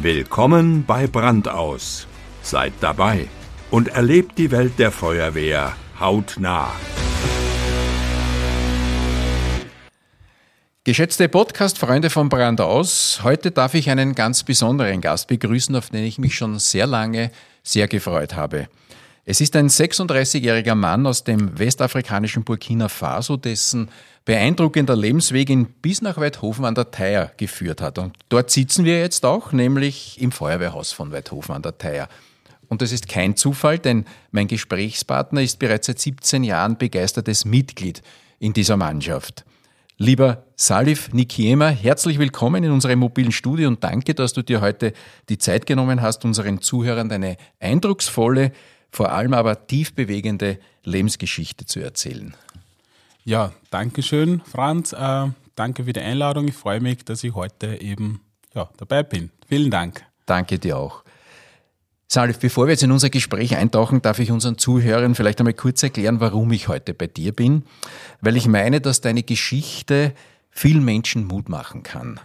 Willkommen bei Brandaus. Seid dabei und erlebt die Welt der Feuerwehr hautnah. Geschätzte Podcast-Freunde von Brandaus, heute darf ich einen ganz besonderen Gast begrüßen, auf den ich mich schon sehr lange sehr gefreut habe. Es ist ein 36-jähriger Mann aus dem westafrikanischen Burkina Faso, dessen beeindruckender Lebensweg ihn bis nach Weidhofen an der Theier geführt hat. Und dort sitzen wir jetzt auch, nämlich im Feuerwehrhaus von Weidhofen an der Theier. Und das ist kein Zufall, denn mein Gesprächspartner ist bereits seit 17 Jahren begeistertes Mitglied in dieser Mannschaft. Lieber Salif Nikiema, herzlich willkommen in unserem mobilen Studio und danke, dass du dir heute die Zeit genommen hast, unseren Zuhörern deine eindrucksvolle, vor allem aber tief bewegende Lebensgeschichte zu erzählen. Ja, danke schön, Franz. Äh, danke für die Einladung. Ich freue mich, dass ich heute eben ja, dabei bin. Vielen Dank. Danke dir auch. Salif, bevor wir jetzt in unser Gespräch eintauchen, darf ich unseren Zuhörern vielleicht einmal kurz erklären, warum ich heute bei dir bin. Weil ich meine, dass deine Geschichte vielen Menschen Mut machen kann.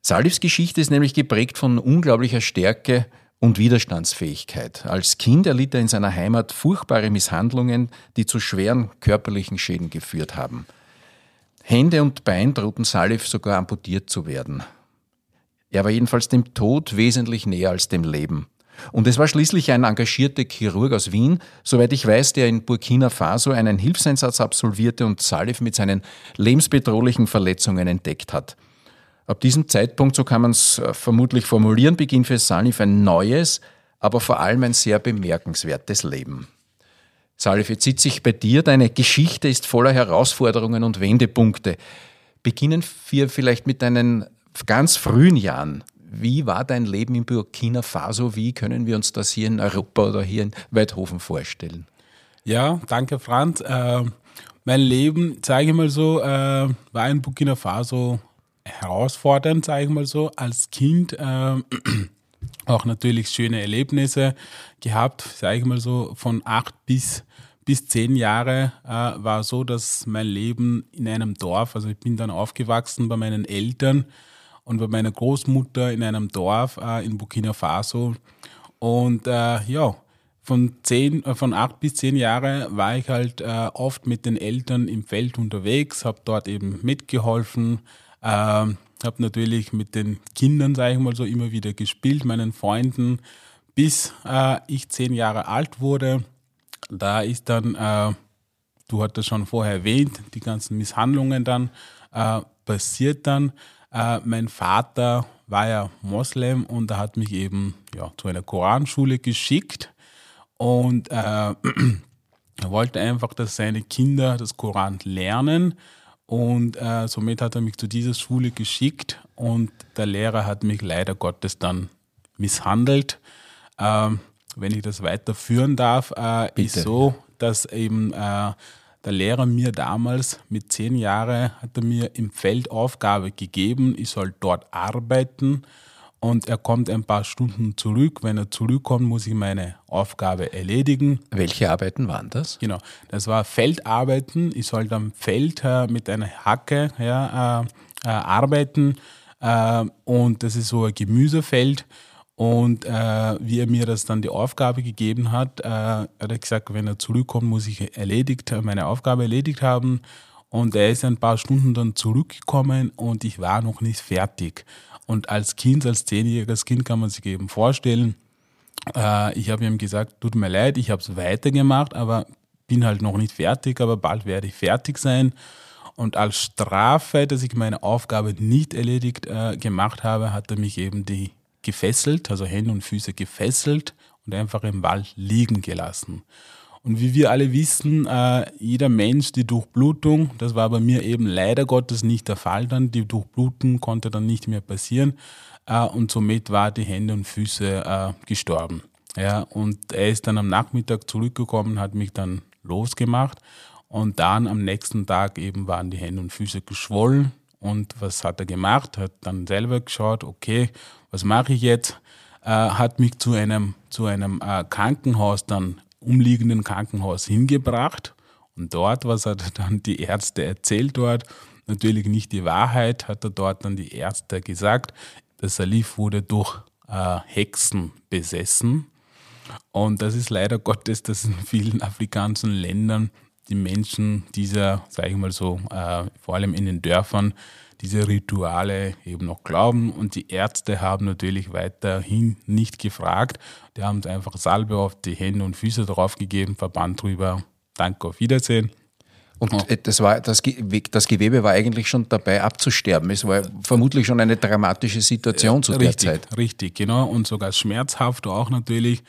Salifs Geschichte ist nämlich geprägt von unglaublicher Stärke und Widerstandsfähigkeit. Als Kind erlitt er in seiner Heimat furchtbare Misshandlungen, die zu schweren körperlichen Schäden geführt haben. Hände und Bein drohten Salif sogar amputiert zu werden. Er war jedenfalls dem Tod wesentlich näher als dem Leben. Und es war schließlich ein engagierter Chirurg aus Wien, soweit ich weiß, der in Burkina Faso einen Hilfseinsatz absolvierte und Salif mit seinen lebensbedrohlichen Verletzungen entdeckt hat. Ab diesem Zeitpunkt, so kann man es äh, vermutlich formulieren, beginnt für Salif ein neues, aber vor allem ein sehr bemerkenswertes Leben. Salif, jetzt sitze ich bei dir. Deine Geschichte ist voller Herausforderungen und Wendepunkte. Beginnen wir vielleicht mit deinen ganz frühen Jahren. Wie war dein Leben in Burkina Faso? Wie können wir uns das hier in Europa oder hier in Weidhofen vorstellen? Ja, danke Franz. Äh, mein Leben, sage ich mal so, äh, war in Burkina Faso herausfordernd, sage ich mal so, als Kind. Äh, auch natürlich schöne Erlebnisse gehabt, sage ich mal so, von acht bis, bis zehn Jahre äh, war so, dass mein Leben in einem Dorf, also ich bin dann aufgewachsen bei meinen Eltern und bei meiner Großmutter in einem Dorf äh, in Burkina Faso. Und äh, ja, von, zehn, äh, von acht bis zehn Jahre war ich halt äh, oft mit den Eltern im Feld unterwegs, habe dort eben mitgeholfen, ähm, habe natürlich mit den Kindern, sage ich mal so, immer wieder gespielt, meinen Freunden, bis äh, ich zehn Jahre alt wurde. Da ist dann, äh, du hattest schon vorher erwähnt, die ganzen Misshandlungen dann äh, passiert dann. Äh, mein Vater war ja Moslem und er hat mich eben ja, zu einer Koranschule geschickt und äh, er wollte einfach, dass seine Kinder das Koran lernen und äh, somit hat er mich zu dieser Schule geschickt und der Lehrer hat mich leider Gottes dann misshandelt. Ähm, wenn ich das weiterführen darf, äh, ist so, dass eben äh, der Lehrer mir damals mit zehn Jahren hat er mir im Feld Aufgabe gegeben, ich soll dort arbeiten und er kommt ein paar Stunden zurück. Wenn er zurückkommt, muss ich meine Aufgabe erledigen. Welche Arbeiten waren das? Genau, das war Feldarbeiten. Ich sollte am Feld äh, mit einer Hacke ja, äh, äh, arbeiten äh, und das ist so ein Gemüsefeld. Und äh, wie er mir das dann die Aufgabe gegeben hat, äh, hat er gesagt, wenn er zurückkommt, muss ich erledigt, meine Aufgabe erledigt haben. Und er ist ein paar Stunden dann zurückgekommen und ich war noch nicht fertig. Und als Kind, als zehnjähriges Kind kann man sich eben vorstellen, äh, ich habe ihm gesagt, tut mir leid, ich habe es weitergemacht, aber bin halt noch nicht fertig, aber bald werde ich fertig sein. Und als Strafe, dass ich meine Aufgabe nicht erledigt äh, gemacht habe, hat er mich eben die gefesselt, also Hände und Füße gefesselt und einfach im Wald liegen gelassen. Und wie wir alle wissen, äh, jeder Mensch, die Durchblutung, das war bei mir eben leider Gottes nicht der Fall dann, die Durchblutung konnte dann nicht mehr passieren äh, und somit war die Hände und Füße äh, gestorben. Ja, und er ist dann am Nachmittag zurückgekommen, hat mich dann losgemacht und dann am nächsten Tag eben waren die Hände und Füße geschwollen. Und was hat er gemacht? Hat dann selber geschaut, okay, was mache ich jetzt? Äh, hat mich zu einem, zu einem äh, Krankenhaus dann umliegenden Krankenhaus hingebracht. Und dort, was hat dann die Ärzte erzählt dort? Natürlich nicht die Wahrheit, hat er dort dann die Ärzte gesagt. Der Salif wurde durch äh, Hexen besessen. Und das ist leider Gottes, dass in vielen afrikanischen Ländern die Menschen dieser, sage ich mal so, äh, vor allem in den Dörfern, diese Rituale eben noch glauben. Und die Ärzte haben natürlich weiterhin nicht gefragt. Die haben einfach Salbe auf die Hände und Füße draufgegeben, Verband drüber, danke, auf Wiedersehen. Und ja. das, war, das, das, Gewebe war eigentlich schon dabei abzusterben. Es war vermutlich schon eine dramatische Situation zu richtig, der Zeit. Richtig, genau. Und sogar schmerzhaft auch natürlich.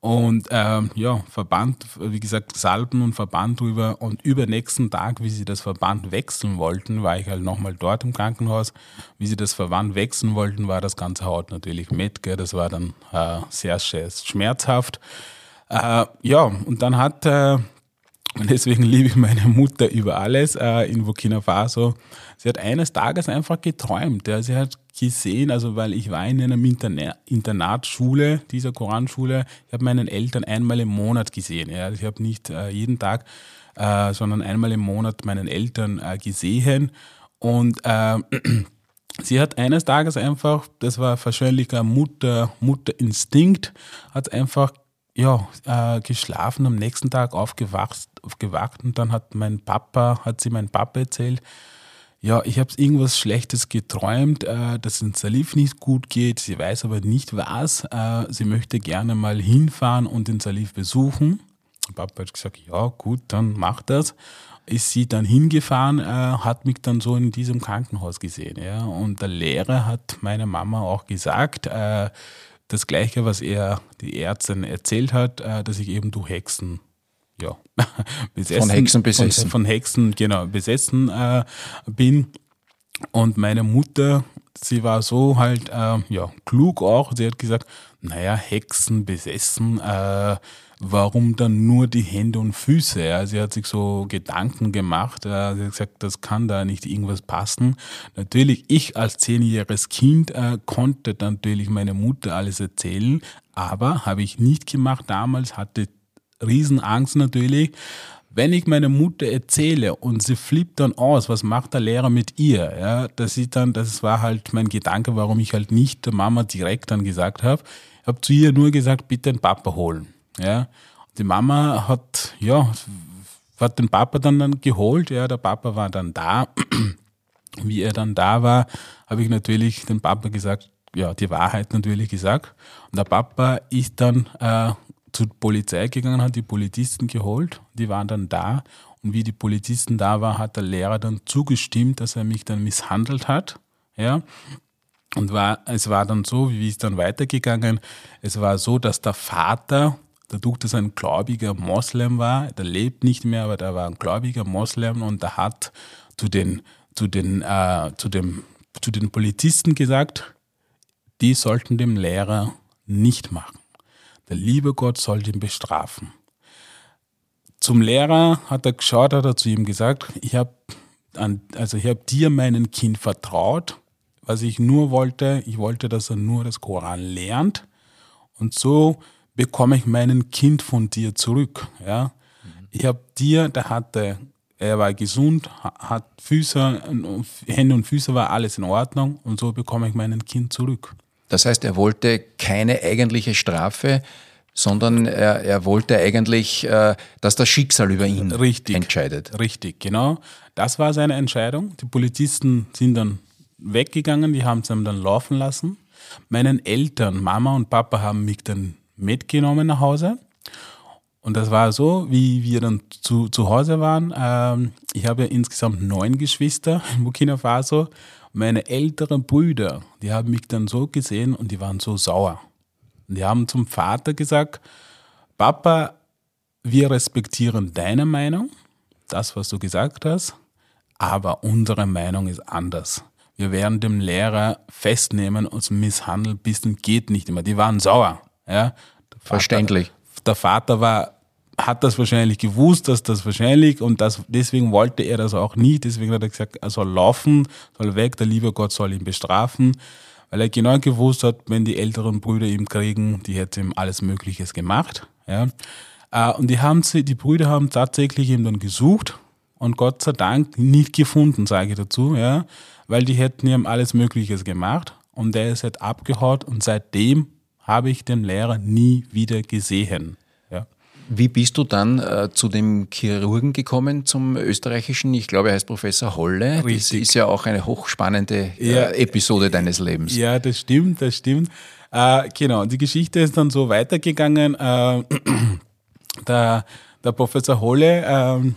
Und ähm, ja, Verband, wie gesagt, Salben und Verband drüber. Und übernächsten Tag, wie sie das Verband wechseln wollten, war ich halt nochmal dort im Krankenhaus. Wie sie das Verband wechseln wollten, war das ganze Haut natürlich mit. Gell? Das war dann äh, sehr, sehr schmerzhaft. Äh, ja, und dann hat, äh, und deswegen liebe ich meine Mutter über alles äh, in Burkina Faso. Sie hat eines Tages einfach geträumt. Ja. Sie hat gesehen, also weil ich war in einer Interna Internatsschule, dieser Koranschule, ich habe meinen Eltern einmal im Monat gesehen. Ja. Ich habe nicht äh, jeden Tag, äh, sondern einmal im Monat meinen Eltern äh, gesehen. Und äh, sie hat eines Tages einfach, das war wahrscheinlich ein Mutter, Mutterinstinkt, hat einfach ja, äh, geschlafen, am nächsten Tag aufgewacht, aufgewacht und dann hat mein Papa, hat sie mein Papa erzählt, ja, ich habe irgendwas Schlechtes geträumt, äh, dass es Salif nicht gut geht. Sie weiß aber nicht was. Äh, sie möchte gerne mal hinfahren und den Salif besuchen. Papa hat gesagt, ja gut, dann mach das. Ist sie dann hingefahren, äh, hat mich dann so in diesem Krankenhaus gesehen. Ja? Und der Lehrer hat meiner Mama auch gesagt, äh, das Gleiche, was er die Ärztin erzählt hat, äh, dass ich eben durch Hexen ja, besessen, von Hexen besessen. Von, von Hexen, genau, besessen äh, bin. Und meine Mutter, sie war so halt, äh, ja, klug auch. Sie hat gesagt, naja, Hexen besessen, äh, warum dann nur die Hände und Füße? Ja? Sie hat sich so Gedanken gemacht. Äh, sie hat gesagt, das kann da nicht irgendwas passen. Natürlich, ich als zehnjähriges Kind äh, konnte natürlich meine Mutter alles erzählen, aber habe ich nicht gemacht damals, hatte Riesenangst natürlich. Wenn ich meiner Mutter erzähle und sie flippt dann aus, was macht der Lehrer mit ihr? Ja, das ist dann, das war halt mein Gedanke, warum ich halt nicht der Mama direkt dann gesagt habe. Ich habe zu ihr nur gesagt, bitte den Papa holen. Ja, die Mama hat, ja, hat den Papa dann, dann geholt. Ja, der Papa war dann da. Wie er dann da war, habe ich natürlich dem Papa gesagt, ja, die Wahrheit natürlich gesagt. Und der Papa ist dann äh, zur Polizei gegangen, hat die Polizisten geholt, die waren dann da und wie die Polizisten da waren, hat der Lehrer dann zugestimmt, dass er mich dann misshandelt hat, ja. Und war, es war dann so, wie ist dann weitergegangen? Es war so, dass der Vater, dadurch, dass er ein gläubiger Moslem war, der lebt nicht mehr, aber der war ein gläubiger Moslem und der hat zu den, zu den, äh, zu dem, zu den Polizisten gesagt, die sollten dem Lehrer nicht machen. Der liebe Gott soll ihn bestrafen. Zum Lehrer hat er geschaut, hat er zu ihm gesagt, ich habe also ich dir meinen Kind vertraut, was ich nur wollte, ich wollte, dass er nur das Koran lernt und so bekomme ich meinen Kind von dir zurück. Ja? Ich habe dir, der hatte, er war gesund, hat Füße, Hände und Füße war alles in Ordnung und so bekomme ich meinen Kind zurück. Das heißt, er wollte keine eigentliche Strafe, sondern er, er wollte eigentlich, äh, dass das Schicksal über ihn richtig, entscheidet. Richtig, genau. Das war seine Entscheidung. Die Polizisten sind dann weggegangen, die haben es ihm dann laufen lassen. Meinen Eltern, Mama und Papa, haben mich dann mitgenommen nach Hause. Und das war so, wie wir dann zu, zu Hause waren. Ähm, ich habe ja insgesamt neun Geschwister in Burkina Faso. Meine älteren Brüder, die haben mich dann so gesehen und die waren so sauer. Und die haben zum Vater gesagt, Papa, wir respektieren deine Meinung, das, was du gesagt hast, aber unsere Meinung ist anders. Wir werden dem Lehrer festnehmen und misshandeln bis zum geht nicht immer. Die waren sauer. Ja? Verständlich. Der Vater war hat das wahrscheinlich gewusst, dass das wahrscheinlich und das, deswegen wollte er das auch nie. Deswegen hat er gesagt, er soll laufen, soll weg, der liebe Gott soll ihn bestrafen, weil er genau gewusst hat, wenn die älteren Brüder ihn kriegen, die hätten ihm alles Mögliches gemacht. Ja. Äh, und die haben sie, die Brüder haben tatsächlich ihn dann gesucht und Gott sei Dank nicht gefunden, sage ich dazu, ja, weil die hätten ihm alles Mögliches gemacht. und der ist halt abgehaut und seitdem habe ich den Lehrer nie wieder gesehen. Wie bist du dann äh, zu dem Chirurgen gekommen, zum österreichischen? Ich glaube, er heißt Professor Holle. Richtig. Das ist ja auch eine hochspannende äh, Ja. Episode deines Lebens. Ja, das stimmt, das stimmt. Äh, genau, die Geschichte ist dann so weitergegangen. Äh, der, der Professor Holle, ähm,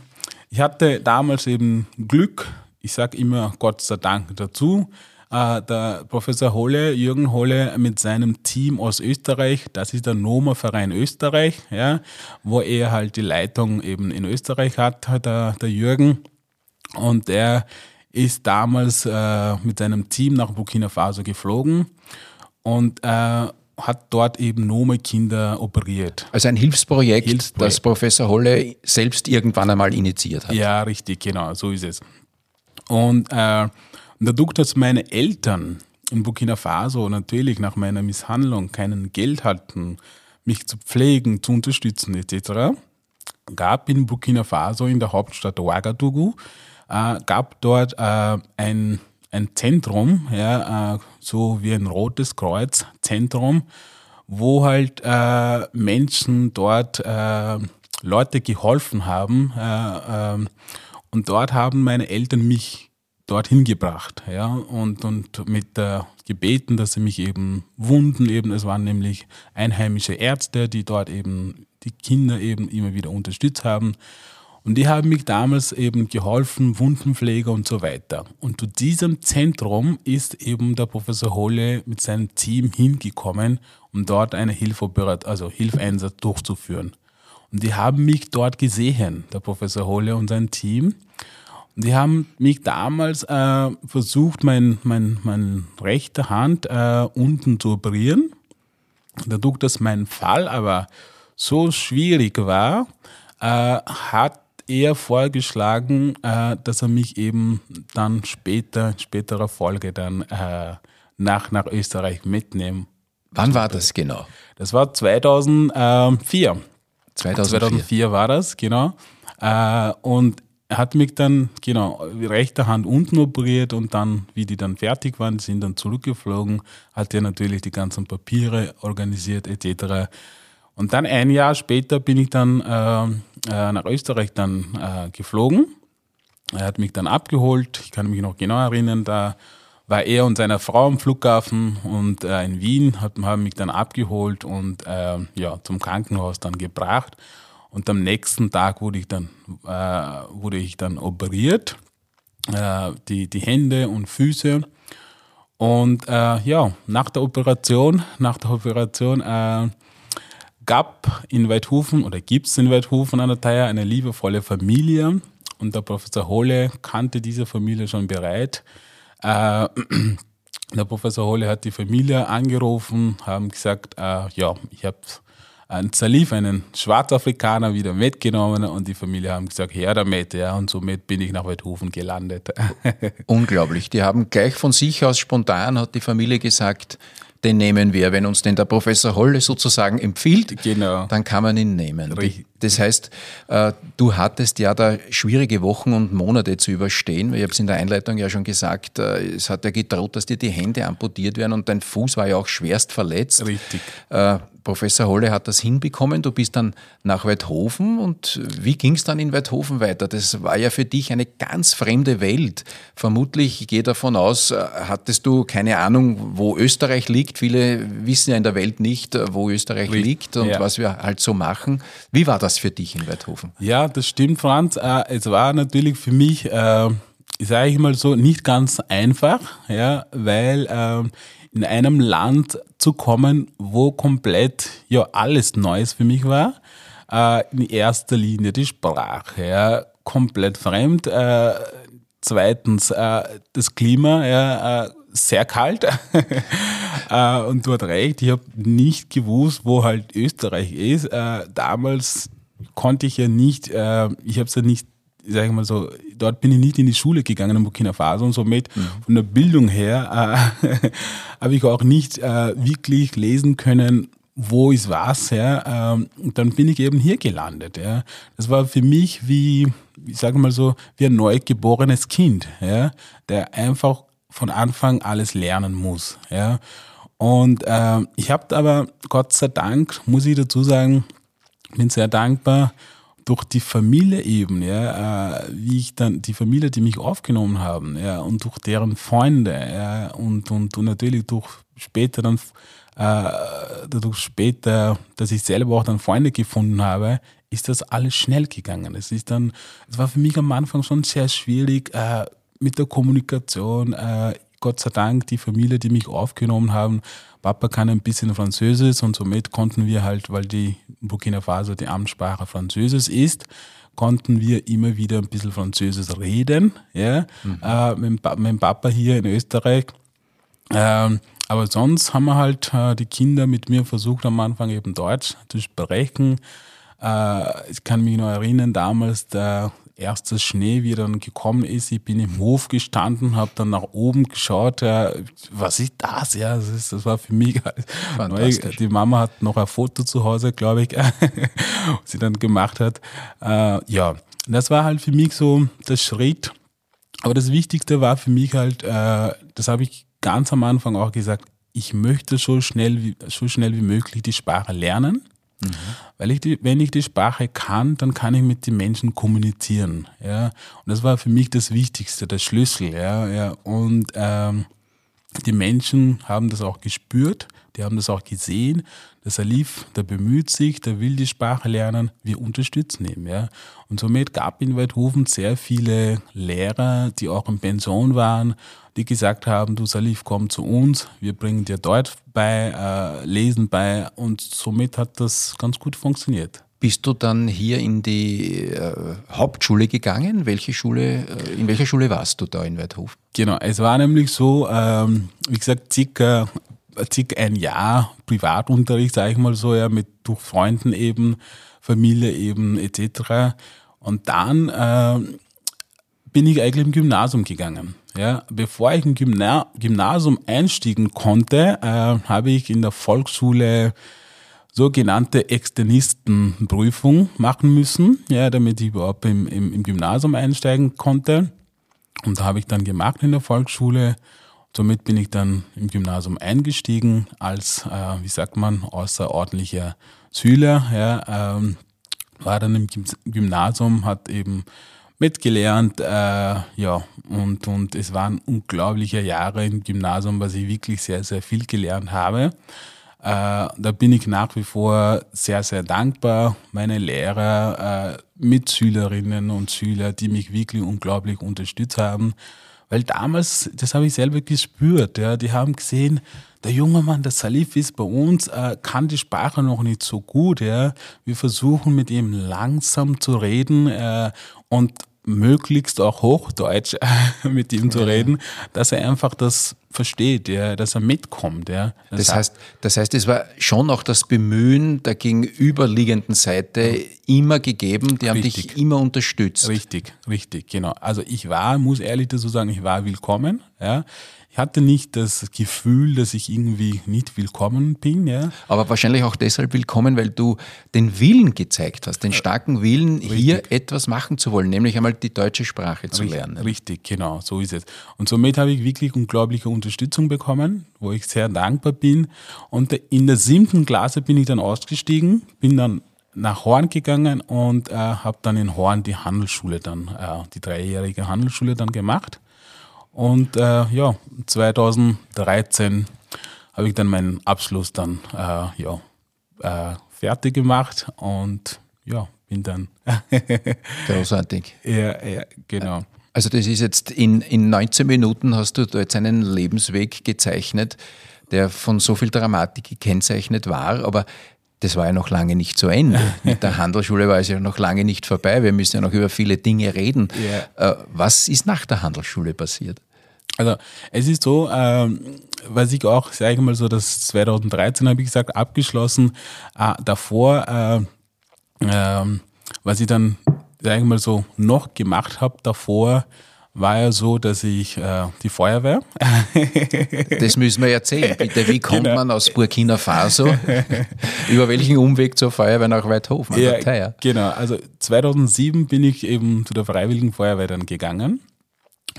ich hatte damals eben Glück, ich sage immer Gott sei Dank dazu. Äh, der Professor Holle, Jürgen Holle mit seinem Team aus Österreich, das ist der Noma Verein Österreich, ja, wo er halt die Leitung eben in Österreich hat, hat der, der Jürgen. Und er ist damals äh, mit seinem Team nach Burkina Faso geflogen und äh, hat dort eben Nome-Kinder operiert. Also ein Hilfsprojekt, Hilfsprojekt. das Professor Holle selbst irgendwann einmal initiiert hat. Ja, richtig, genau, so ist es. Und äh, dadurch, dass meine Eltern in Burkina Faso natürlich nach meiner Misshandlung kein Geld hatten, mich zu pflegen, zu unterstützen etc., gab in Burkina Faso in der Hauptstadt Ouagadougou, äh, gab dort äh, ein, ein Zentrum, ja, äh, so wie ein Rotes Kreuz Zentrum, wo halt äh, Menschen dort äh, Leute geholfen haben. Äh, ähm, und dort haben meine Eltern mich dorthin gebracht, ja, und, und mit äh, gebeten, dass sie mich eben wunden, eben, es waren nämlich einheimische Ärzte, die dort eben die Kinder eben immer wieder unterstützt haben. Und die haben mich damals eben geholfen, Wundenpfleger und so weiter. Und zu diesem Zentrum ist eben der Professor Holle mit seinem Team hingekommen, um dort eine Hilfeoperat also Hilfeinsatz durchzuführen. Und die haben mich dort gesehen, der Professor Holle und sein Team. Die haben mich damals äh, versucht, mein, mein, mein rechte Hand äh, unten zu operieren. Dadurch, dass mein Fall aber so schwierig war, äh, hat er vorgeschlagen, äh, dass er mich eben dann später, in späterer Folge dann äh, nach, nach Österreich mitnehmen. Wann war das genau? Das war 2004. 2004. 2004 war das, genau. Äh, und er hat mich dann, genau, die rechte Hand unten operiert und dann, wie die dann fertig waren, sind dann zurückgeflogen, hat er natürlich die ganzen Papiere organisiert etc. Und dann ein Jahr später bin ich dann äh, äh, nach Österreich dann äh, geflogen. Er hat mich dann abgeholt. Ich kann mich noch genau erinnern, da war er und seine Frau am Flughafen und äh, in Wien hat, haben mich dann abgeholt und äh, ja, zum Krankenhaus dann gebracht. Und am nächsten Tag wurde ich dann, äh, wurde ich dann operiert, äh, die, die Hände und Füße. Und äh, ja, nach der Operation, nach der Operation äh, gab in Weidhofen oder gibt es in Weidhofen an der Theier eine liebevolle Familie und der Professor Holle kannte diese Familie schon bereit. Äh, der Professor Holle hat die Familie angerufen, haben gesagt, äh, ja, ich habe einen Salif, einen Schwarzafrikaner, wieder mitgenommen und die Familie haben gesagt, her damit, ja, und somit bin ich nach Weidhofen gelandet. Unglaublich. Die haben gleich von sich aus spontan, hat die Familie gesagt, den nehmen wir. Wenn uns denn der Professor Holle sozusagen empfiehlt, Genau. dann kann man ihn nehmen. Richtig. Das heißt, äh, du hattest ja da schwierige Wochen und Monate zu überstehen. Ich habe es in der Einleitung ja schon gesagt, äh, es hat ja gedroht, dass dir die Hände amputiert werden und dein Fuß war ja auch schwerst verletzt. Richtig. Professor Holle hat das hinbekommen. Du bist dann nach Weidhofen und wie ging es dann in Weidhofen weiter? Das war ja für dich eine ganz fremde Welt. Vermutlich, ich gehe davon aus, äh, hattest du keine Ahnung, wo Österreich liegt. Viele wissen ja in der Welt nicht, äh, wo Österreich Richtig, liegt und ja. was wir halt so machen. Wie war das für dich in Weidhofen? Ja, das stimmt, Franz. Äh, es war natürlich für mich, sage ich mal so, nicht ganz einfach, ja, weil ähm, in einem Land zu kommen, wo komplett ja alles Neues für mich war. Äh, in erster Linie die Sprache, ja, komplett fremd. Äh, zweitens äh, das Klima, ja, äh, sehr kalt. äh, und du hast recht, ich habe nicht gewusst, wo halt Österreich ist. Äh, damals konnte ich ja nicht, ich habe es ja nicht, sag ich mal so, dort bin ich nicht in die Schule gegangen in Burkina Faso und somit von der Bildung her äh, habe ich auch nicht äh, wirklich lesen können, wo ist was, ja. Ähm, und dann bin ich eben hier gelandet, ja. Das war für mich wie, ich sage mal so, wie ein neugeborenes Kind, ja, der einfach von Anfang alles lernen muss. Ja. Und äh, ich habe aber Gott sei Dank, muss ich dazu sagen, bin sehr dankbar durch die Familie eben, ja, äh, wie ich dann, die Familie, die mich aufgenommen haben, ja, und durch deren Freunde, ja, und, und, und natürlich durch später dann, äh, dadurch später, dass ich selber auch dann Freunde gefunden habe, ist das alles schnell gegangen. Es ist dann, es war für mich am Anfang schon sehr schwierig, äh, mit der Kommunikation, äh, Gott sei Dank, die Familie, die mich aufgenommen haben, Papa kann ein bisschen Französisch und somit konnten wir halt, weil die Burkina Faso die Amtssprache Französisch ist, konnten wir immer wieder ein bisschen Französisch reden, ja, mhm. äh, mit, mit, Papa hier in Österreich. Ähm, aber sonst haben wir halt äh, die Kinder mit mir versucht am Anfang eben Deutsch zu sprechen. Äh, ich kann mich noch erinnern, damals der erster Schnee, wie er dann gekommen ist. Ich bin im Hof gestanden, habe dann nach oben geschaut. Ja, was ist das? Ja, das, ist, das war für mich neu. Die Mama hat noch ein Foto zu Hause, glaube ich, was sie dann gemacht hat. Äh, ja, das war halt für mich so der Schritt. Aber das Wichtigste war für mich halt, äh, das habe ich ganz am Anfang auch gesagt, ich möchte so schnell wie, so schnell wie möglich die Sprache lernen. Mhm. Weil ich die, wenn ich die Sprache kann, dann kann ich mit den Menschen kommunizieren. Ja? Und das war für mich das Wichtigste, der Schlüssel. Ja? Ja? Und ähm, die Menschen haben das auch gespürt, die haben das auch gesehen. Der Salif, der bemüht sich, der will die Sprache lernen, wir unterstützen ihn. Ja. Und somit gab in Weidhofen sehr viele Lehrer, die auch in Pension waren, die gesagt haben, du Salif, komm zu uns, wir bringen dir Deutsch bei, äh, Lesen bei und somit hat das ganz gut funktioniert. Bist du dann hier in die äh, Hauptschule gegangen? Welche Schule, äh, in welcher Schule warst du da in Weidhofen? Genau, es war nämlich so, ähm, wie gesagt, circa, circa ein Jahr Privatunterricht, sage ich mal so, ja, mit durch Freunden eben, Familie eben etc. Und dann äh, bin ich eigentlich im Gymnasium gegangen. Ja, bevor ich im Gymna Gymnasium einstiegen konnte, äh, habe ich in der Volksschule sogenannte Externistenprüfung machen müssen, ja, damit ich überhaupt im, im, im Gymnasium einsteigen konnte. Und da habe ich dann gemacht in der Volksschule. Somit bin ich dann im Gymnasium eingestiegen als, äh, wie sagt man, außerordentlicher Schüler. Ja, ähm, war dann im Gymnasium, hat eben mitgelernt, äh, ja, und, und es waren unglaubliche Jahre im Gymnasium, was ich wirklich sehr, sehr viel gelernt habe. Äh, da bin ich nach wie vor sehr, sehr dankbar. Meine Lehrer, äh, Mitschülerinnen und Schüler, die mich wirklich unglaublich unterstützt haben. Weil damals, das habe ich selber gespürt, ja, die haben gesehen, der junge Mann, der Salif ist bei uns, äh, kann die Sprache noch nicht so gut. Ja. Wir versuchen mit ihm langsam zu reden äh, und möglichst auch Hochdeutsch mit ihm zu reden, dass er einfach das versteht, ja, dass er mitkommt. Ja. Das, das heißt, das heißt, es war schon auch das Bemühen der gegenüberliegenden Seite immer gegeben, die haben richtig. dich immer unterstützt. Richtig, richtig, genau. Also ich war, muss ehrlich dazu sagen, ich war willkommen. Ja. Ich hatte nicht das Gefühl, dass ich irgendwie nicht willkommen bin. Ja. Aber wahrscheinlich auch deshalb willkommen, weil du den Willen gezeigt hast, den starken Willen, Richtig. hier etwas machen zu wollen, nämlich einmal die deutsche Sprache zu Richtig, lernen. Richtig, genau, so ist es. Und somit habe ich wirklich unglaubliche Unterstützung bekommen, wo ich sehr dankbar bin. Und in der siebten Klasse bin ich dann ausgestiegen, bin dann nach Horn gegangen und äh, habe dann in Horn die Handelsschule dann, äh, die dreijährige Handelsschule dann gemacht. Und äh, ja, 2013 habe ich dann meinen Abschluss dann äh, ja, äh, fertig gemacht und ja, bin dann. Großartig. ja, ja, genau. Also das ist jetzt in, in 19 Minuten hast du da jetzt einen Lebensweg gezeichnet, der von so viel Dramatik gekennzeichnet war, aber das war ja noch lange nicht zu Ende. Mit der Handelsschule war es ja noch lange nicht vorbei. Wir müssen ja noch über viele Dinge reden. Yeah. Was ist nach der Handelsschule passiert? Also es ist so, ähm, was ich auch, sage ich mal so, das 2013 habe ich gesagt, abgeschlossen. Äh, davor, äh, äh, was ich dann, sage ich mal so, noch gemacht habe davor, war ja so, dass ich äh, die Feuerwehr. Das müssen wir erzählen, bitte. Wie kommt genau. man aus Burkina Faso? Über welchen Umweg zur Feuerwehr nach Weidhofen? Ja, genau. Also 2007 bin ich eben zu der Freiwilligen Feuerwehr dann gegangen,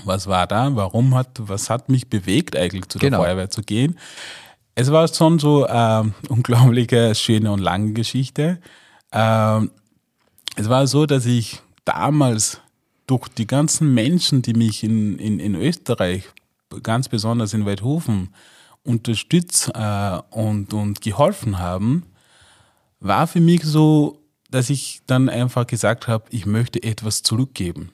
was war da, warum hat, was hat mich bewegt eigentlich zu der Genau. Feuerwehr zu gehen. Es war schon so ähm, unglaubliche, schöne und lange Geschichte. Ähm, es war so, dass ich damals durch die ganzen Menschen, die mich in, in, in Österreich, ganz besonders in Weidhofen, unterstützt äh, und, und geholfen haben, war für mich so, dass ich dann einfach gesagt habe, ich möchte etwas zurückgeben.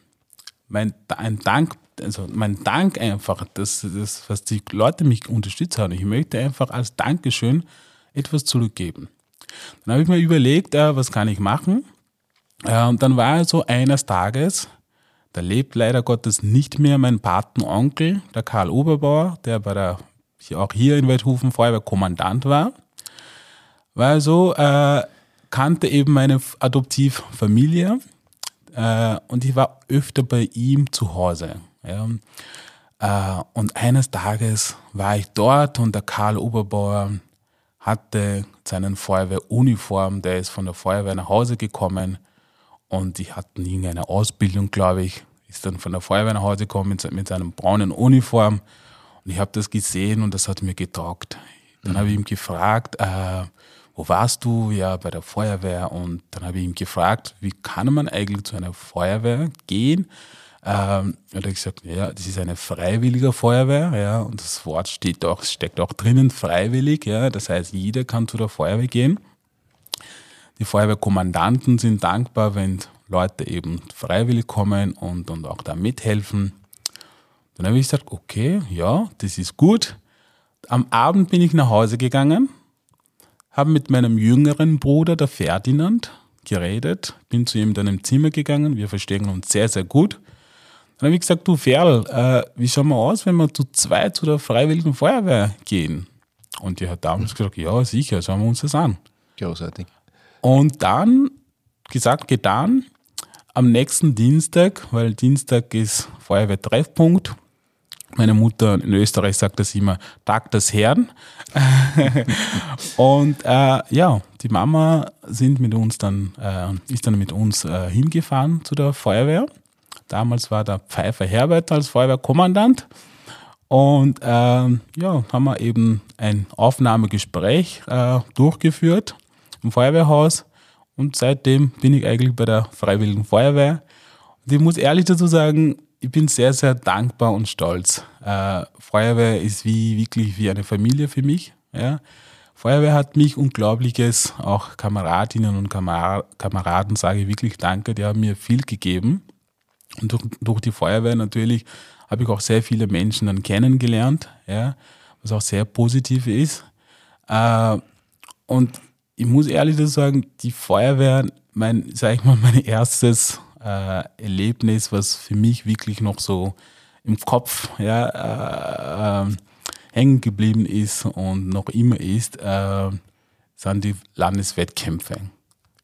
Mein ein Dank, also mein Dank einfach, das, das, was die Leute mich unterstützt haben. Ich möchte einfach als Dankeschön etwas zurückgeben. Dann habe ich mir überlegt, äh, was kann ich machen? Äh, und dann war so eines Tages, da lebt leider Gottes nicht mehr mein Patenonkel, der Karl Oberbauer, der bei der, auch hier in Weidhofen Feuerwehrkommandant war. Weil so äh, kannte eben meine Adoptivfamilie äh, und ich war öfter bei ihm zu Hause. Ja. Äh, und eines Tages war ich dort und der Karl Oberbauer hatte seinen Feuerwehruniform, der ist von der Feuerwehr nach Hause gekommen und die hatten irgendeine Ausbildung, glaube ich, ist dann von der Feuerwehr nach Hause gekommen mit, seinem braunen Uniform und ich habe das gesehen und das hat mir getaugt. Dann habe ich ihn gefragt, äh, wo warst du? Ja, bei der Feuerwehr. Und dann habe ich ihn gefragt, wie kann man eigentlich zu einer Feuerwehr gehen? Ähm, und er hat gesagt, ja, das ist eine freiwillige Feuerwehr, ja, und das Wort steht auch, steckt auch drinnen, freiwillig, ja, das heißt, jeder kann zu der Feuerwehr gehen. Die Feuerwehrkommandanten sind dankbar, wenn Leute eben freiwillig kommen und, und auch da mithelfen. Dann habe ich gesagt, okay, ja, das ist gut. Am Abend bin ich nach Hause gegangen, habe mit meinem jüngeren Bruder, der Ferdinand, geredet, bin zu ihm dann im Zimmer gegangen, wir verstehen uns sehr, sehr gut. Dann habe ich gesagt, du Ferl, äh, wie schauen wir aus, wenn wir zu zweit zu der Freiwilligen Feuerwehr gehen? Und die hat damals gesagt, ja, sicher, schauen wir uns das an. Großartig. Und dann gesagt, getan, am nächsten Dienstag, weil Dienstag ist Feuerwehrtreffpunkt. Meine Mutter in Österreich sagt das immer Tag des Herrn. und äh, ja, die Mama sind mit uns dann, äh, ist dann mit uns äh, hingefahren zu der Feuerwehr. Damals war der Pfeifer Herbert als Feuerwehrkommandant. Und ähm, ja, haben wir eben ein Aufnahmegespräch äh, durchgeführt im Feuerwehrhaus. Und seitdem bin ich eigentlich bei der Freiwilligen Feuerwehr. Und ich muss ehrlich dazu sagen, ich bin sehr, sehr dankbar und stolz. Äh, Feuerwehr ist wie wirklich wie eine Familie für mich. Ja. Feuerwehr hat mich unglaubliches, auch Kameradinnen und Kamera Kameraden sage ich wirklich Danke, die haben mir viel gegeben. Und durch, durch die Feuerwehr natürlich habe ich auch sehr viele Menschen dann kennengelernt, ja, was auch sehr positiv ist. Äh, und ich muss ehrlich sagen, die Feuerwehr, mein, sag ich mal, mein erstes äh, Erlebnis, was für mich wirklich noch so im Kopf ja, äh, äh, hängen geblieben ist und noch immer ist, äh, sind die Landeswettkämpfe.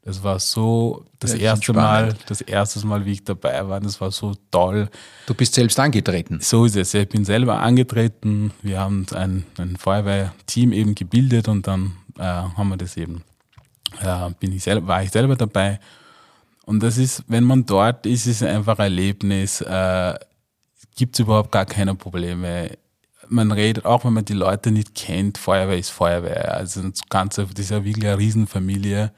Das war so das sind erste Mal, das erste Mal, wie ich dabei war. Das war so toll. Du bist selbst angetreten. So ist es. Ich bin selber angetreten. Wir haben ein, ein Feuerwehrteam eben gebildet und dann äh, haben wir das eben, äh, bin ich selber, war ich selber dabei. Und das ist, wenn man dort ist, ist es einfach ein Erlebnis, äh, gibt es überhaupt gar keine Probleme. Man redet, auch wenn man die Leute nicht kennt, Feuerwehr ist Feuerwehr. Also das Ganze, das ist ja wirklich eine Riesenfamilie.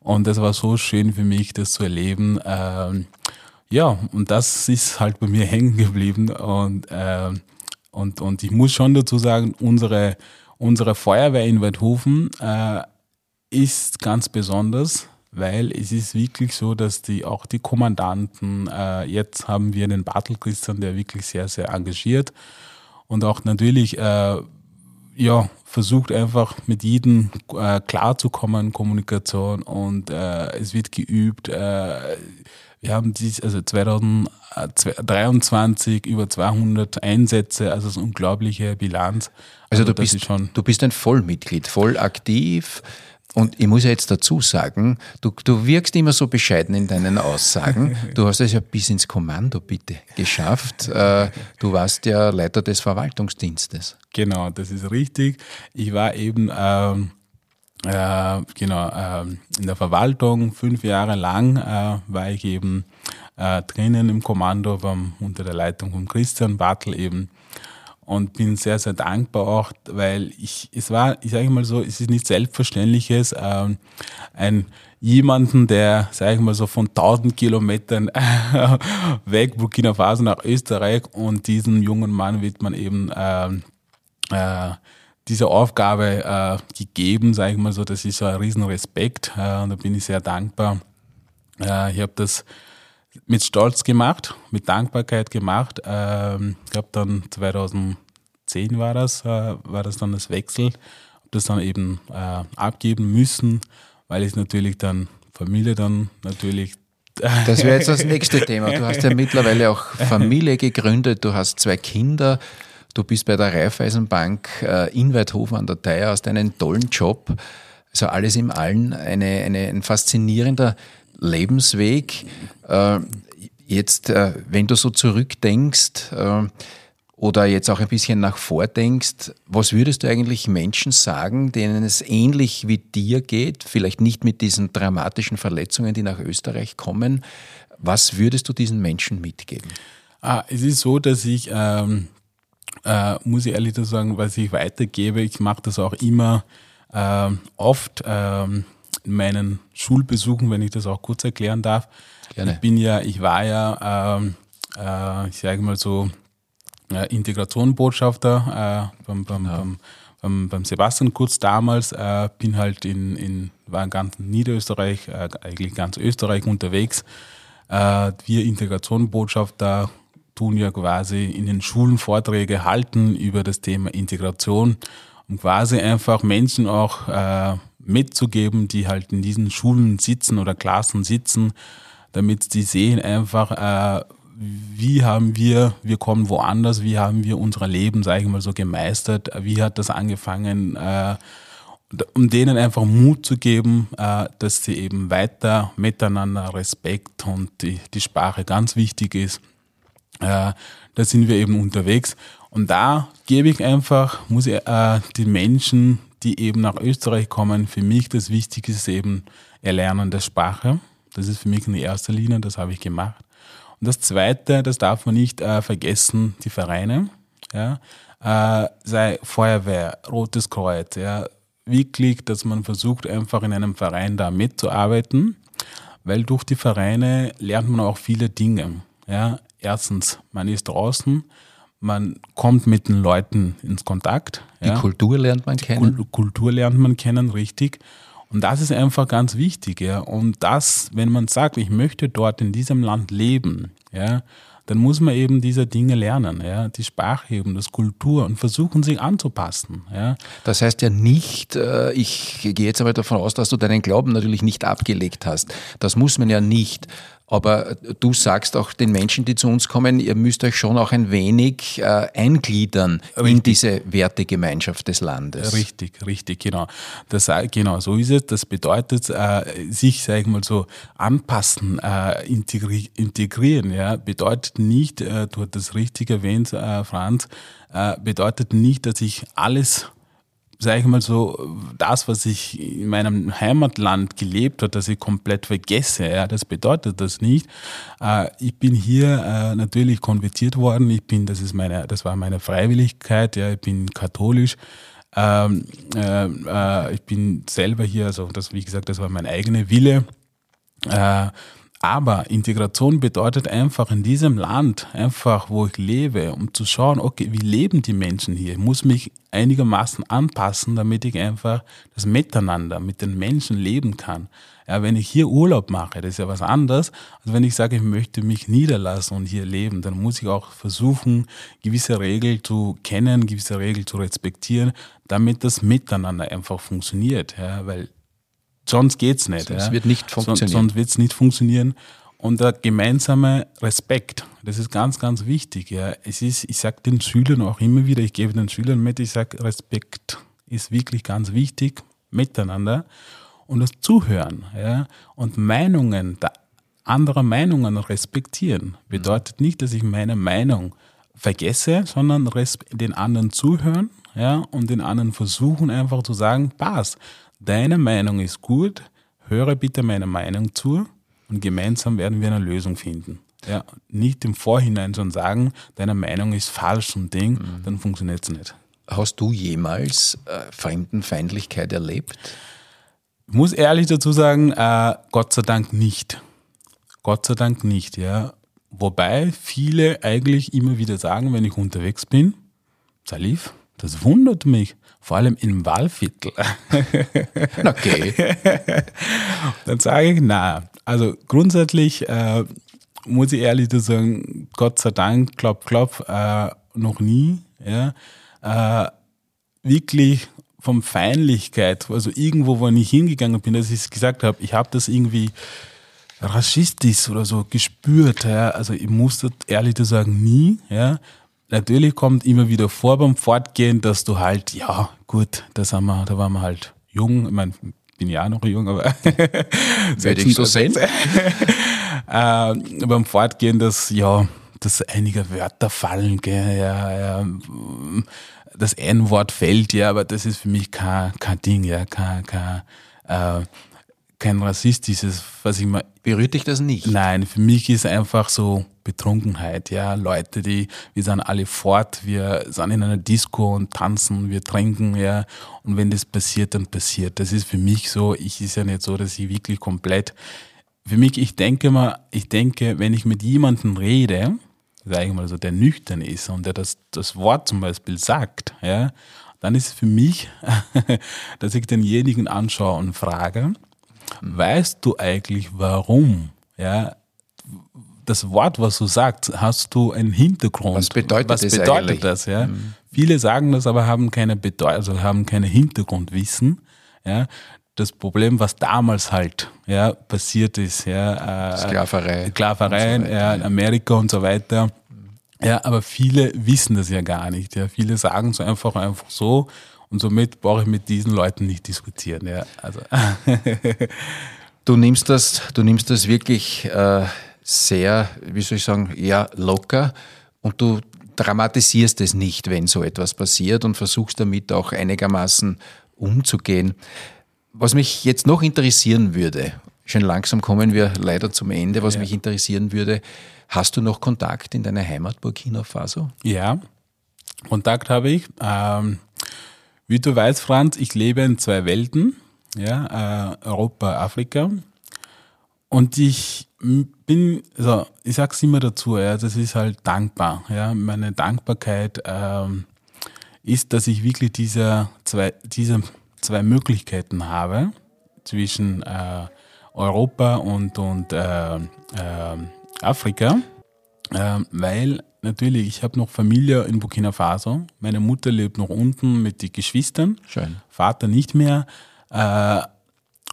Und das war so schön für mich, das zu erleben. Ähm, ja, und das ist halt bei mir hängen geblieben. Und, ähm, und, und ich muss schon dazu sagen, unsere, unsere Feuerwehr in Weidhofen äh, ist ganz besonders, weil es ist wirklich so, dass die auch die Kommandanten, äh, jetzt haben wir den Bartel Christian, der wirklich sehr, sehr engagiert und auch natürlich äh, ja, versucht einfach mit jedem äh, klarzukommen, Kommunikation und äh, es wird geübt. Äh, wir haben dies, also 2023 über 200 Einsätze, also eine unglaubliche Bilanz. Also du das bist, ist schon du bist ein Vollmitglied, voll aktiv. Und ich muss ja jetzt dazu sagen, du, du wirkst immer so bescheiden in deinen Aussagen. Du hast es ja bis ins Kommando bitte geschafft. Äh, Du warst ja Leiter des Verwaltungsdienstes. Genau, das ist richtig. Ich war eben ähm, äh, genau, äh, in der Verwaltung fünf Jahre lang äh, war ich eben äh, drinnen im Kommando beim, unter der Leitung von Christian Bartel eben und bin sehr, sehr dankbar auch, weil ich, es war, ich sage mal so, es ist nicht selbstverständliches, ähm, ein jemanden, der, sage ich mal so, von 1000 Kilometern weg, Burkina Faso nach Österreich und diesem jungen Mann wird man eben ähm, äh, diese Aufgabe äh, gegeben, sage ich mal so, das ist so ein Riesenrespekt äh, und da bin ich sehr dankbar. Äh, ich habe das mit Stolz gemacht, mit Dankbarkeit gemacht. Ähm, ich glaube dann 2010 war das, äh, war das dann das Wechsel, habe das dann eben äh, abgeben müssen, weil ich natürlich dann Familie dann natürlich das wäre jetzt das nächste Thema. Du hast ja mittlerweile auch Familie gegründet, du hast zwei Kinder, du bist bei der Raiffeisenbank äh, in Weidhofen an der Theier, hast einen tollen Job. Also alles im Allen eine, eine, ein faszinierender Lebensweg. Äh, jetzt, äh, wenn du so zurückdenkst äh, oder jetzt auch ein bisschen nach vordenkst, was würdest du eigentlich Menschen sagen, denen es ähnlich wie dir geht, vielleicht nicht mit diesen dramatischen Verletzungen, die nach Österreich kommen? Was würdest du diesen Menschen mitgeben? Ah, es ist so, dass ich, ähm, äh, muss ich ehrlich sagen, was ich weitergebe, ich mache das auch immer äh, oft. Ähm, meinen Schulbesuchen, wenn ich das auch kurz erklären darf. Gerne. Ich bin ja, ich war ja, ähm, äh, ich sage mal so, äh, Integrationbotschafter äh, beim, beim, ja. beim, beim, beim, Sebastian Kurz damals, äh, bin halt in, in war in ganz Niederösterreich, äh, eigentlich ganz Österreich unterwegs. Äh, wir Integrationbotschafter tun ja quasi in den Schulen Vorträge halten über das Thema Integration, um quasi einfach Menschen auch äh, mitzugeben, die halt in diesen Schulen sitzen oder Klassen sitzen, damit sie sehen einfach, äh, wie haben wir, wir kommen woanders, wie haben wir unser Leben, sage ich mal so, gemeistert, wie hat das angefangen, äh, um denen einfach Mut zu geben, äh, dass sie eben weiter miteinander Respekt und die, die Sprache ganz wichtig ist. Äh, da sind wir eben unterwegs. Und da gebe ich einfach, muss ich äh, die Menschen die eben nach Österreich kommen, für mich das Wichtigste ist eben Erlernen der Sprache. Das ist für mich in erster Linie, das habe ich gemacht. Und das Zweite, das darf man nicht äh, vergessen, die Vereine. Ja, äh, sei Feuerwehr, Rotes Kreuz, ja, wirklich, dass man versucht, einfach in einem Verein da mitzuarbeiten, weil durch die Vereine lernt man auch viele Dinge. Ja, erstens, man ist draußen, man kommt mit den Leuten ins Kontakt. Die ja. Kultur lernt man kennen. Die Kultur lernt man kennen, richtig. Und das ist einfach ganz wichtig, ja. Und das, wenn man sagt, ich möchte dort in diesem Land leben, ja, dann muss man eben diese Dinge lernen, ja, die Sprache eben, das Kultur und versuchen sich anzupassen, ja. Das heißt ja nicht, äh, ich gehe jetzt aber davon aus, dass du deinen Glauben natürlich nicht abgelegt hast. Das muss man ja nicht. Aber du sagst auch den Menschen, die zu uns kommen, ihr müsst euch schon auch ein wenig äh, eingliedern richtig. in diese Wertegemeinschaft des Landes. Richtig, richtig, genau. Das, äh, genau, so ist es. Das bedeutet, äh, sich, sag ich mal so, anpassen, äh, integri integrieren, ja, bedeutet nicht, äh, du hast das richtig erwähnt, äh, Franz, äh, bedeutet nicht, dass ich alles sage ich mal so, das, was ich in meinem Heimatland gelebt habe, dass ich komplett vergesse. Ja, das bedeutet das nicht. Äh, ich bin hier äh, natürlich konvertiert worden. Ich bin, das ist meine, das war meine Freiwilligkeit. Ja, ich bin katholisch. Ähm, äh, ich bin selber hier, also das, wie gesagt, das war mein eigener Wille. Aber Integration bedeutet einfach in diesem Land, einfach wo ich lebe, um zu schauen, okay, wie leben die Menschen hier? Ich muss mich einigermaßen anpassen, damit ich einfach das Miteinander mit den Menschen leben kann. Ja, wenn ich hier Urlaub mache, das ist ja was anderes, als wenn ich sage, ich möchte mich niederlassen und hier leben, dann muss ich auch versuchen, gewisse Regeln zu kennen, gewisse Regeln zu respektieren, damit das Miteinander einfach funktioniert. Ja, weil Sonst geht's nicht. Sonst ja. wird nicht funktionieren. Sonst wird's nicht funktionieren. Und der gemeinsame Respekt, das ist ganz, ganz wichtig. Ja. Es ist, ich sage den Schülern auch immer wieder, ich gebe den Schülern mit, ich sage, Respekt ist wirklich ganz wichtig, miteinander. Und das Zuhören ja, und Meinungen, andere Meinungen respektieren, bedeutet nicht, dass ich meine Meinung vergesse, sondern den anderen zuhören ja, und den anderen versuchen einfach zu sagen, passt deine Meinung ist gut, höre bitte meiner Meinung zu und gemeinsam werden wir eine Lösung finden. Ja, nicht im Vorhinein schon sagen, deine Meinung ist falsch und Ding, mhm. dann funktioniert es nicht. Hast du jemals äh, Fremdenfeindlichkeit erlebt? Ich muss ehrlich dazu sagen, äh, Gott sei Dank nicht. Gott sei Dank nicht, ja. Wobei viele eigentlich immer wieder sagen, wenn ich unterwegs bin, Salif, das wundert mich, vor allem im Wahlviertel. Okay. Dann sage ich, na, also grundsätzlich äh, muss ich ehrlich sagen, Gott sei Dank, klopf, klopf, äh, noch nie, ja, äh, wirklich vom Feinlichkeit, also irgendwo, wo ich hingegangen bin, dass ich gesagt habe, ich habe das irgendwie rassistisch oder so gespürt, ja, also ich musste ehrlich zu sagen, nie, ja, natürlich kommt immer wieder vor beim Fortgehen, dass du halt, ja, gut, das haben wir, da waren wir halt jung, ich meine, bin ja auch noch jung, aber werde ich so sehen. äh, beim Fortgehen, dass, ja, dass einige Wörter fallen, gell, ja, ja, das N-Wort fällt, ja, aber das ist für mich kein, kein Ding, ja, kein, kein, äh, kein rassistisches, was ich mal. Berührt dich das nicht? Nein, für mich ist einfach so Betrunkenheit, ja. Leute, die, wir sind alle fort, wir sind in einer Disco und tanzen, wir trinken, ja. Und wenn das passiert, dann passiert. Das ist für mich so, ich ist ja nicht so, dass ich wirklich komplett, für mich, ich denke mal, ich denke, wenn ich mit jemandem rede, sage ich mal so, der nüchtern ist und der das, das Wort zum Beispiel sagt, ja, dann ist es für mich, dass ich denjenigen anschaue und frage, weißt du eigentlich warum? Ja, das Wort, was du sagst, hast du einen Hintergrund. Was bedeutet, was das, bedeutet eigentlich? das? Ja? Mhm. Viele sagen das, aber haben keine Bedeutung, also haben keine Hintergrundwissen. Ja? Das Problem, was damals halt ja, passiert ist, ja, äh, Sklaverei, Sklaverei so ja, in Amerika und so weiter. Ja, aber viele wissen das ja gar nicht. Ja. Viele sagen es einfach einfach so und somit brauche ich mit diesen Leuten nicht diskutieren. Ja, also. du nimmst das, du nimmst das wirklich äh, sehr, wie soll ich sagen, ja, locker und du dramatisierst es nicht, wenn so etwas passiert und versuchst damit auch einigermaßen umzugehen. Was mich jetzt noch interessieren würde, schon langsam kommen wir leider zum Ende, was ja. mich interessieren würde, hast du noch Kontakt in deiner Heimat Burkina Faso? Ja, Kontakt habe ich. Ähm, wie du weißt, Franz, ich lebe in zwei Welten, ja, äh, Europa, Afrika. Und ich bin, also ich sag's immer dazu, ja, das ist halt dankbar. Ja, meine Dankbarkeit ähm, ist, dass ich wirklich diese zwei, diese zwei Möglichkeiten habe zwischen äh, Europa und, und äh, äh, Afrika, äh, weil natürlich, ich habe noch Familie in Burkina Faso. Meine Mutter lebt noch unten mit den Geschwistern. Schön. Vater nicht mehr.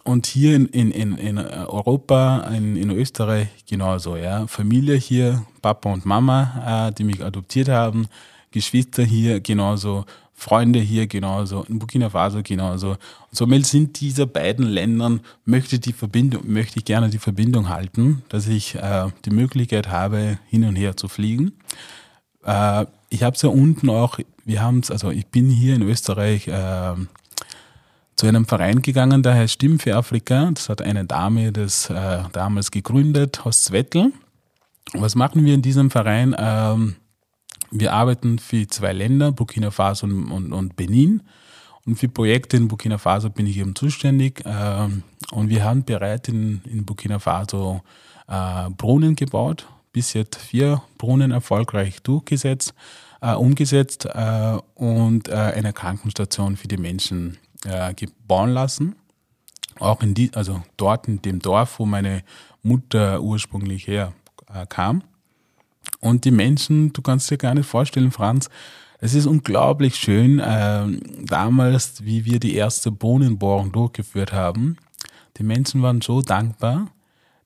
Äh, und hier in, in, in Europa, in, in Österreich genauso. Ja. Familie hier, Papa und Mama, äh, die mich adoptiert haben. Geschwister hier genauso. Freunde hier genauso, in Burkina Faso genauso. Und somit sind diese beiden Ländern, möchte die Verbindung, möchte ich gerne die Verbindung halten, dass ich äh, die Möglichkeit habe, hin und her zu fliegen. Äh, ich habe es ja unten auch, wir haben es, also ich bin hier in Österreich äh, zu einem Verein gegangen, der heißt Stimmen für Afrika. Das hat eine Dame das äh, damals gegründet, Horst Zwettel. Was machen wir in diesem Verein? Ähm, wir arbeiten für zwei Länder, Burkina Faso und, und, und Benin. Und für Projekte in Burkina Faso bin ich eben zuständig. Ähm, und wir haben bereits in, in Burkina Faso äh, Brunnen gebaut, bis jetzt vier Brunnen erfolgreich durchgesetzt, äh, umgesetzt äh, und äh, eine Krankenstation für die Menschen äh, bauen lassen. Auch in die, also dort in dem Dorf, wo meine Mutter ursprünglich her äh. Und die Menschen, du kannst dir gar nicht vorstellen, Franz, es ist unglaublich schön, äh, damals, wie wir die erste Bohnenbohrung durchgeführt haben. Die Menschen waren so dankbar,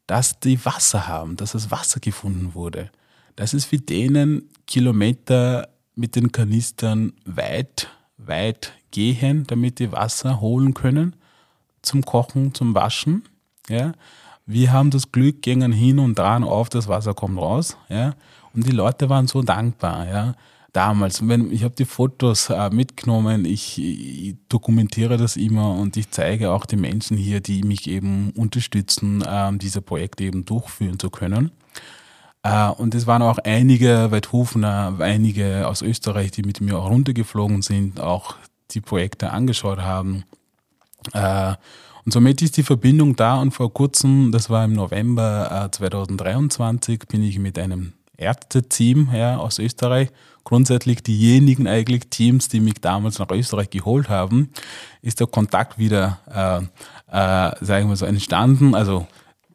dass die Wasser haben, dass das Wasser gefunden wurde. Das ist für denen Kilometer mit den Kanistern weit, weit gehen, damit die Wasser holen können zum Kochen, zum Waschen. Ja. Wir haben das Glück, gingen hin und dran auf, das Wasser kommt raus. Ja. Und die Leute waren so dankbar. Ja. damals, wenn ich habe die Fotos äh, mitgenommen, ich, ich, dokumentiere das immer und ich zeige auch den Menschen hier, die mich eben unterstützen, äh, diese Projekte eben durchführen zu können. Äh, und es waren auch einige Weidhofener, einige aus Österreich, die mit mir auch runtergeflogen sind, auch die Projekte angeschaut haben. Äh, und somit ist die Verbindung da und vor kurzem, das war im November 2023, äh, bin ich mit einem Ärzte-Team ja, aus Österreich, grundsätzlich diejenigen eigentlich Teams, die mich damals nach Österreich geholt haben, ist der Kontakt wieder, äh, äh, sagen wir so, entstanden. Also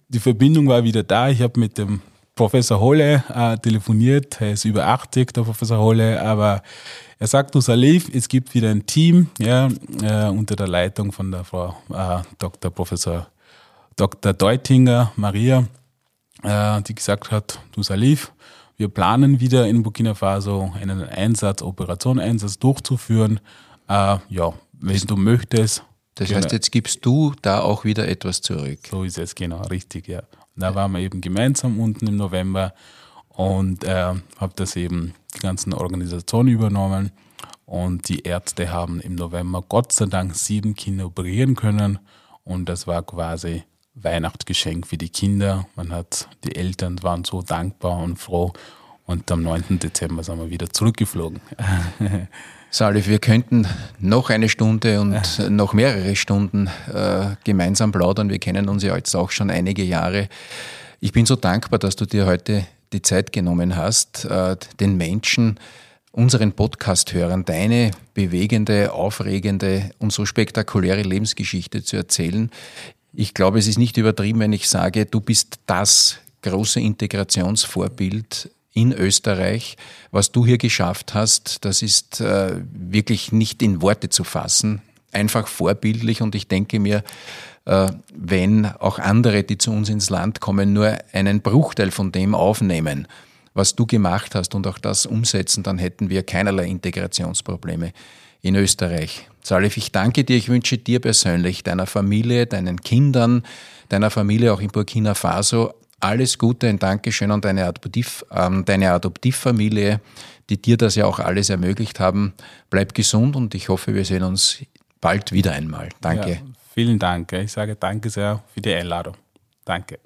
die Verbindung war wieder da. Ich habe mit dem Professor Holle äh, telefoniert, er ist über 80, der Professor Holle, aber er sagt du Salif, es gibt wieder ein Team, ja, äh, unter der Leitung von der Frau äh, Dr. Professor Dr. Deutinger, Maria, äh, die gesagt hat, du Salif, wir planen wieder in Burkina Faso einen Einsatz, Operationeinsatz durchzuführen. Äh, ja, wenn du möchtest. Das heißt, jetzt gibst du da auch wieder etwas zurück. So ist es, genau, richtig, ja. Da waren wir eben gemeinsam unten im November und äh, habe das eben die ganzen Organisationen übernommen. Und die Ärzte haben im November Gott sei Dank sieben Kinder operieren können. Und das war quasi Weihnachtsgeschenk für die Kinder. Man hat, die Eltern waren so dankbar und froh. Und am 9. Dezember sind wir wieder zurückgeflogen. Salif, wir könnten noch eine Stunde und noch mehrere Stunden äh, gemeinsam plaudern. Wir kennen uns ja jetzt auch schon einige Jahre. Ich bin so dankbar, dass du dir heute die Zeit genommen hast, äh, den Menschen, unseren Podcast-Hörern deine bewegende, aufregende und so spektakuläre Lebensgeschichte zu erzählen. Ich glaube, es ist nicht übertrieben, wenn ich sage, du bist das große Integrationsvorbild in Österreich. Was du hier geschafft hast, das ist äh, wirklich nicht in Worte zu fassen. Einfach vorbildlich und ich denke mir, äh, wenn auch andere, die zu uns ins Land kommen, nur einen Bruchteil von dem aufnehmen, was du gemacht hast und auch das umsetzen, dann hätten wir keinerlei Integrationsprobleme in Österreich. Salif, ich danke dir. Ich wünsche dir persönlich, deiner Familie, deinen Kindern, deiner Familie auch in Burkina Faso alles Gute, ein Dankeschön an deine, Adoptiv, ähm, deine Adoptivfamilie, die dir das ja auch alles ermöglicht haben. Bleib gesund und ich hoffe, wir sehen uns bald wieder einmal. Danke. Ja, vielen Dank. Ich sage danke sehr für die Einladung. Danke.